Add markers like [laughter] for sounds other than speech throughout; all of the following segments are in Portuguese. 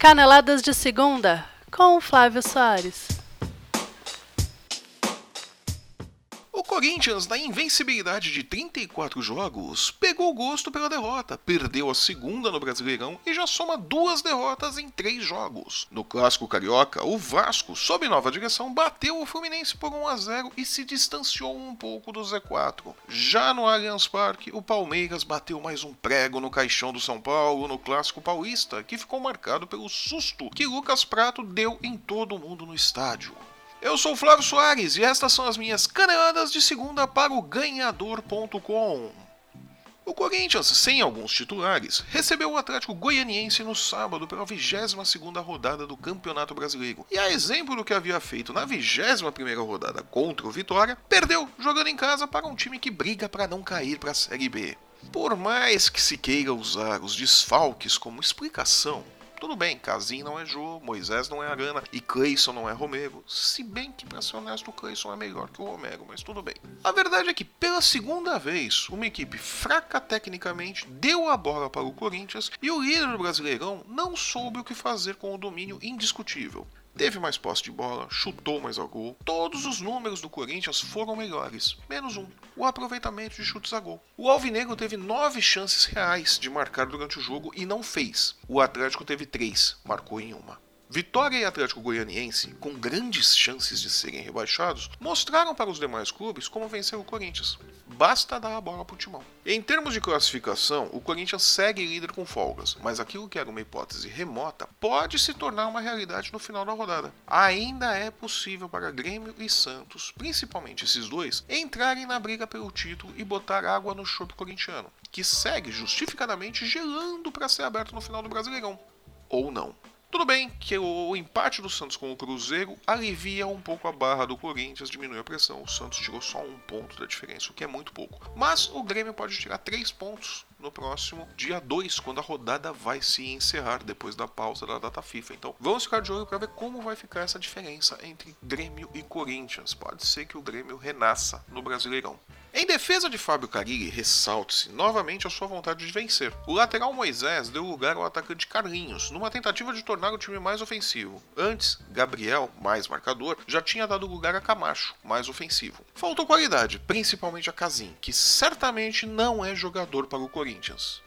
Caneladas de Segunda com Flávio Soares. Corinthians, na invencibilidade de 34 jogos, pegou gosto pela derrota, perdeu a segunda no Brasileirão e já soma duas derrotas em três jogos. No clássico carioca, o Vasco, sob nova direção, bateu o Fluminense por 1 a 0 e se distanciou um pouco do Z4. Já no Allianz Parque, o Palmeiras bateu mais um prego no caixão do São Paulo no clássico paulista, que ficou marcado pelo susto que Lucas Prato deu em todo mundo no estádio. Eu sou Flávio Soares e estas são as minhas caneladas de segunda para o ganhador.com. O Corinthians, sem alguns titulares, recebeu o Atlético Goianiense no sábado pela 22ª rodada do Campeonato Brasileiro. E a exemplo do que havia feito na 21ª rodada contra o Vitória, perdeu jogando em casa para um time que briga para não cair para a Série B. Por mais que se queira usar os desfalques como explicação, tudo bem, Casim não é Jô, Moisés não é Arana e Cleison não é Romero. Se bem que, pra ser honesto, o Cleison é melhor que o Romero, mas tudo bem. A verdade é que, pela segunda vez, uma equipe fraca tecnicamente deu a bola para o Corinthians e o líder do Brasileirão não soube o que fazer com o domínio indiscutível teve mais posse de bola, chutou mais ao gol. Todos os números do Corinthians foram melhores, menos um: o aproveitamento de chutes a gol. O Alvinegro teve nove chances reais de marcar durante o jogo e não fez. O Atlético teve três, marcou em uma. Vitória e Atlético Goianiense, com grandes chances de serem rebaixados, mostraram para os demais clubes como vencer o Corinthians. Basta dar a bola para o timão. Em termos de classificação, o Corinthians segue líder com folgas, mas aquilo que era uma hipótese remota pode se tornar uma realidade no final da rodada. Ainda é possível para Grêmio e Santos, principalmente esses dois, entrarem na briga pelo título e botar água no chope corintiano, que segue justificadamente gelando para ser aberto no final do Brasileirão. Ou não. Tudo bem que o empate do Santos com o Cruzeiro alivia um pouco a barra do Corinthians, diminui a pressão. O Santos tirou só um ponto da diferença, o que é muito pouco. Mas o Grêmio pode tirar três pontos no próximo dia 2, quando a rodada vai se encerrar depois da pausa da data FIFA. Então vamos ficar de olho para ver como vai ficar essa diferença entre Grêmio e Corinthians. Pode ser que o Grêmio renasça no Brasileirão. Em defesa de Fábio Carilli, ressalte-se novamente a sua vontade de vencer. O lateral Moisés deu lugar ao atacante Carlinhos, numa tentativa de tornar o time mais ofensivo. Antes, Gabriel, mais marcador, já tinha dado lugar a Camacho, mais ofensivo. Faltou qualidade, principalmente a Casim, que certamente não é jogador para o Corinthians.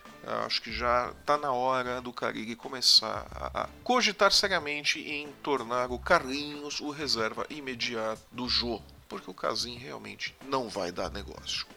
acho que já está na hora do Carilli começar a cogitar seriamente em tornar o Carlinhos o reserva imediato do Jô porque o Casim realmente não vai dar negócio.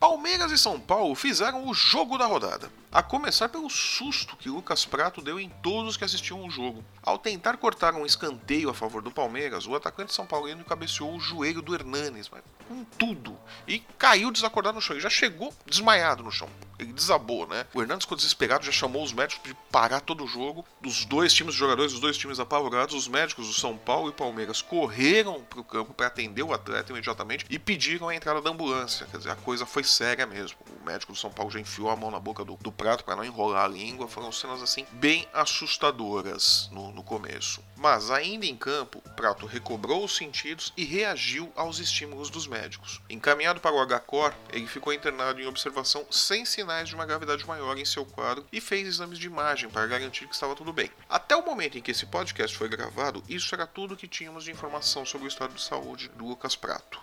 Palmeiras e São Paulo fizeram o jogo da rodada. A começar pelo susto que Lucas Prato deu em todos que assistiam o jogo. Ao tentar cortar um escanteio a favor do Palmeiras, o atacante São Paulino cabeceou o joelho do Hernanes, mas com tudo, e caiu desacordado no chão. Ele já chegou desmaiado no chão. Ele desabou, né? O Hernandes ficou desesperado, já chamou os médicos de parar todo o jogo. Os dois times de jogadores, os dois times apavorados, os médicos do São Paulo e Palmeiras correram para o campo para atender o atleta imediatamente e pediram a entrada da ambulância. Quer dizer, a coisa foi séria mesmo. Médico do São Paulo já enfiou a mão na boca do, do prato para não enrolar a língua. Foram cenas assim bem assustadoras no, no começo. Mas ainda em campo, o prato recobrou os sentidos e reagiu aos estímulos dos médicos. Encaminhado para o HCOR, ele ficou internado em observação sem sinais de uma gravidade maior em seu quadro e fez exames de imagem para garantir que estava tudo bem. Até o momento em que esse podcast foi gravado, isso era tudo que tínhamos de informação sobre o estado de saúde do Lucas Prato.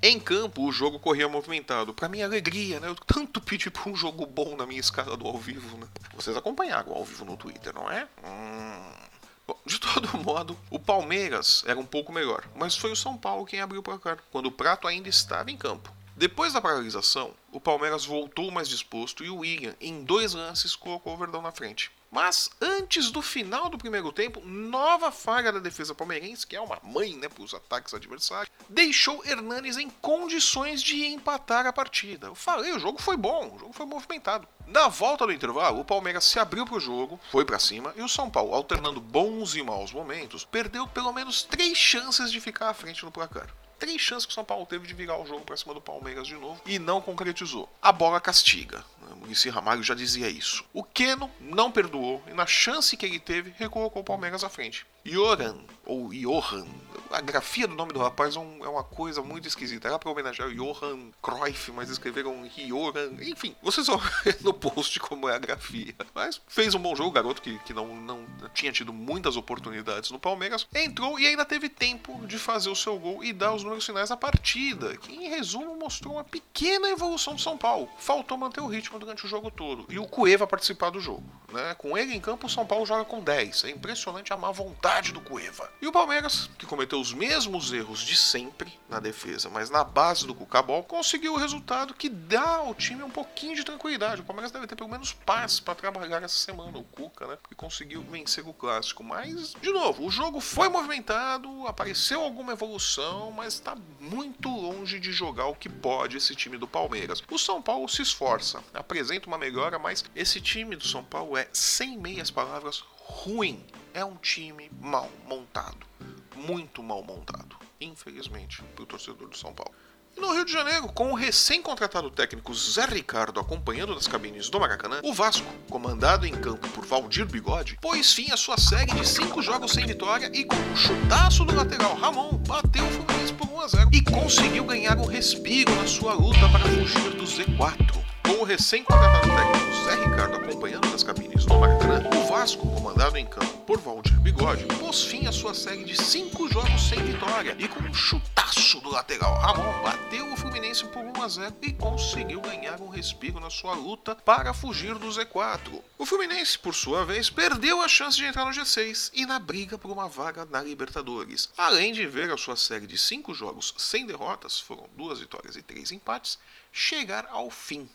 Em campo, o jogo corria movimentado. Para minha alegria, né? Eu tanto pedi por um jogo bom na minha escala do ao vivo, né? Vocês acompanharam o ao vivo no Twitter, não é? Hum... Bom, de [laughs] todo modo, o Palmeiras era um pouco melhor, mas foi o São Paulo quem abriu o placar, quando o Prato ainda estava em campo. Depois da paralisação, o Palmeiras voltou mais disposto e o William, em dois lances, colocou o Verdão na frente. Mas antes do final do primeiro tempo, nova falha da defesa palmeirense, que é uma mãe né, para os ataques adversários, deixou Hernanes em condições de empatar a partida. Eu falei, o jogo foi bom, o jogo foi movimentado. Na volta do intervalo, o Palmeiras se abriu para o jogo, foi para cima, e o São Paulo, alternando bons e maus momentos, perdeu pelo menos três chances de ficar à frente no placar três chances que o São Paulo teve de virar o jogo para cima do Palmeiras de novo e não concretizou. A bola castiga. Murici Ramalho já dizia isso. O Keno não perdoou e na chance que ele teve, recolocou o Palmeiras à frente. Joran, ou Johan, a grafia do nome do rapaz é, é uma coisa muito esquisita. Era pra homenagear Johan Cruyff, mas escreveram Johan. Enfim, vocês vão ver no post como é a grafia. Mas fez um bom jogo, garoto que, que não, não tinha tido muitas oportunidades no Palmeiras. Entrou e ainda teve tempo de fazer o seu gol e dar os números finais da partida, que em resumo mostrou uma pequena evolução do São Paulo. Faltou manter o ritmo durante o jogo todo. E o Cueva participar do jogo. Né? Com ele em campo, o São Paulo joga com 10. É impressionante a má vontade do Cueva. E o Palmeiras, que cometeu os mesmos erros de sempre na defesa, mas na base do Cucabol, conseguiu o resultado que dá ao time um pouquinho de tranquilidade. O Palmeiras deve ter pelo menos paz para trabalhar essa semana, o Cuca, né? E conseguiu vencer o clássico. Mas, de novo, o jogo foi movimentado, apareceu alguma evolução, mas está muito longe de jogar o que pode esse time do Palmeiras. O São Paulo se esforça, apresenta uma melhora, mas esse time do São Paulo é, sem meias palavras, ruim. É um time mal montado. Muito mal montado. Infelizmente, para o torcedor do São Paulo. E no Rio de Janeiro, com o recém-contratado técnico Zé Ricardo acompanhando das cabines do Maracanã, o Vasco, comandado em campo por Valdir Bigode, pôs fim à sua série de cinco jogos sem vitória e com um chutaço do lateral Ramon, bateu o Fluminense por 1 a 0 e conseguiu ganhar um respiro na sua luta para fugir do Z4. Com o recém-contratado técnico Zé Ricardo acompanhando das cabines do Maracanã, o Vasco, comandado em campo por Valdir Bigode, pôs fim à sua série de cinco jogos sem vitória e com um chutaço do lateral Ramon bateu o Fluminense por 1 a 0 e conseguiu ganhar um respiro na sua luta para fugir do Z4. O Fluminense, por sua vez, perdeu a chance de entrar no G6 e na briga por uma vaga na Libertadores. Além de ver a sua série de cinco jogos sem derrotas, foram duas vitórias e três empates, chegar ao fim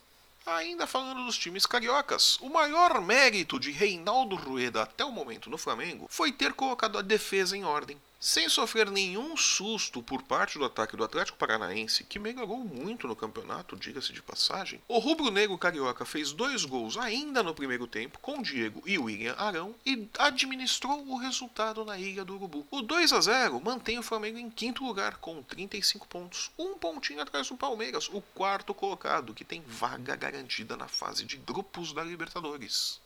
Ainda falando dos times cariocas, o maior mérito de Reinaldo Rueda até o momento no Flamengo foi ter colocado a defesa em ordem. Sem sofrer nenhum susto por parte do ataque do Atlético Paranaense, que melhorou muito no campeonato, diga-se de passagem, o rubro-negro carioca fez dois gols ainda no primeiro tempo com Diego e William Arão e administrou o resultado na Ilha do Urubu. O 2 a 0 mantém o Flamengo em quinto lugar com 35 pontos, um pontinho atrás do Palmeiras, o quarto colocado, que tem vaga garantida na fase de grupos da Libertadores.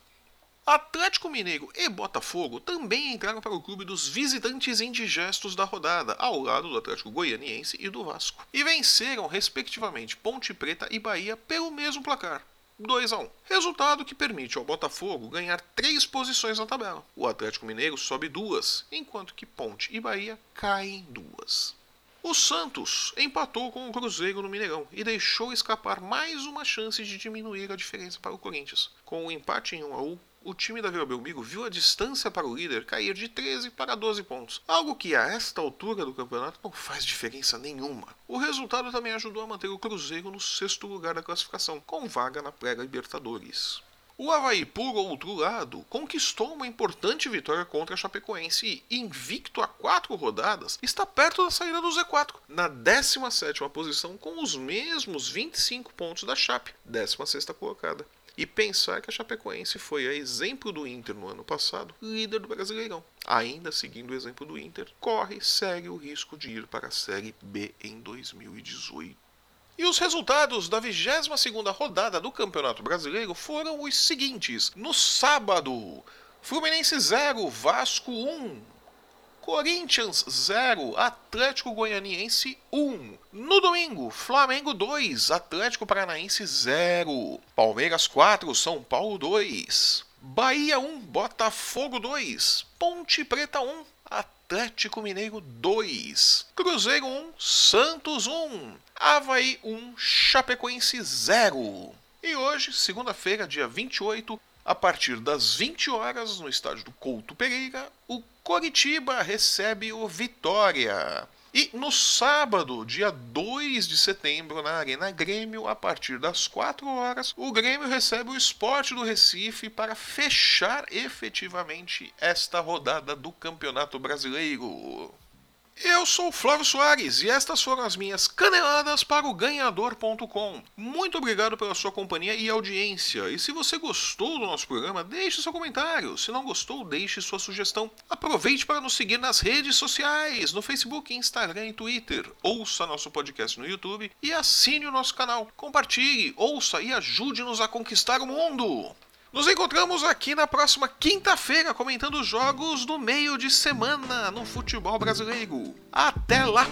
Atlético Mineiro e Botafogo também entraram para o clube dos visitantes indigestos da rodada, ao lado do Atlético Goianiense e do Vasco, e venceram, respectivamente, Ponte Preta e Bahia pelo mesmo placar. 2 a 1. Resultado que permite ao Botafogo ganhar três posições na tabela. O Atlético Mineiro sobe duas, enquanto que Ponte e Bahia caem duas. O Santos empatou com o Cruzeiro no Mineirão e deixou escapar mais uma chance de diminuir a diferença para o Corinthians. Com o um empate em 1 a 1, o time da Vila Belmiro viu a distância para o líder cair de 13 para 12 pontos, algo que a esta altura do campeonato não faz diferença nenhuma. O resultado também ajudou a manter o Cruzeiro no sexto lugar da classificação, com vaga na pré-Libertadores. O Havaí, por outro lado, conquistou uma importante vitória contra a Chapecoense e, invicto a quatro rodadas, está perto da saída do Z4, na 17ª posição com os mesmos 25 pontos da Chape, 16ª colocada. E pensar que a Chapecoense foi a exemplo do Inter no ano passado, líder do Brasileirão. Ainda seguindo o exemplo do Inter, corre, segue o risco de ir para a Série B em 2018. E os resultados da 22ª rodada do Campeonato Brasileiro foram os seguintes. No sábado, Fluminense 0, Vasco 1, Corinthians 0, Atlético Goianiense 1. No domingo, Flamengo 2, Atlético Paranaense 0. Palmeiras 4, São Paulo 2. Bahia 1, Botafogo 2. Ponte Preta 1, Atlético Mineiro 2. Cruzeiro 1, Santos 1. Havaí 1, Chapecoense 0. E hoje, segunda-feira, dia 28, a partir das 20 horas, no estádio do Couto Pereira, o Coritiba recebe o Vitória. E no sábado, dia 2 de setembro, na Arena Grêmio, a partir das 4 horas, o Grêmio recebe o Esporte do Recife para fechar efetivamente esta rodada do Campeonato Brasileiro. Eu sou Flávio Soares e estas foram as minhas caneladas para o ganhador.com. Muito obrigado pela sua companhia e audiência. E se você gostou do nosso programa, deixe seu comentário. Se não gostou, deixe sua sugestão. Aproveite para nos seguir nas redes sociais, no Facebook, Instagram e Twitter. Ouça nosso podcast no YouTube e assine o nosso canal. Compartilhe, ouça e ajude-nos a conquistar o mundo. Nos encontramos aqui na próxima quinta-feira comentando os jogos do meio de semana no futebol brasileiro. Até lá!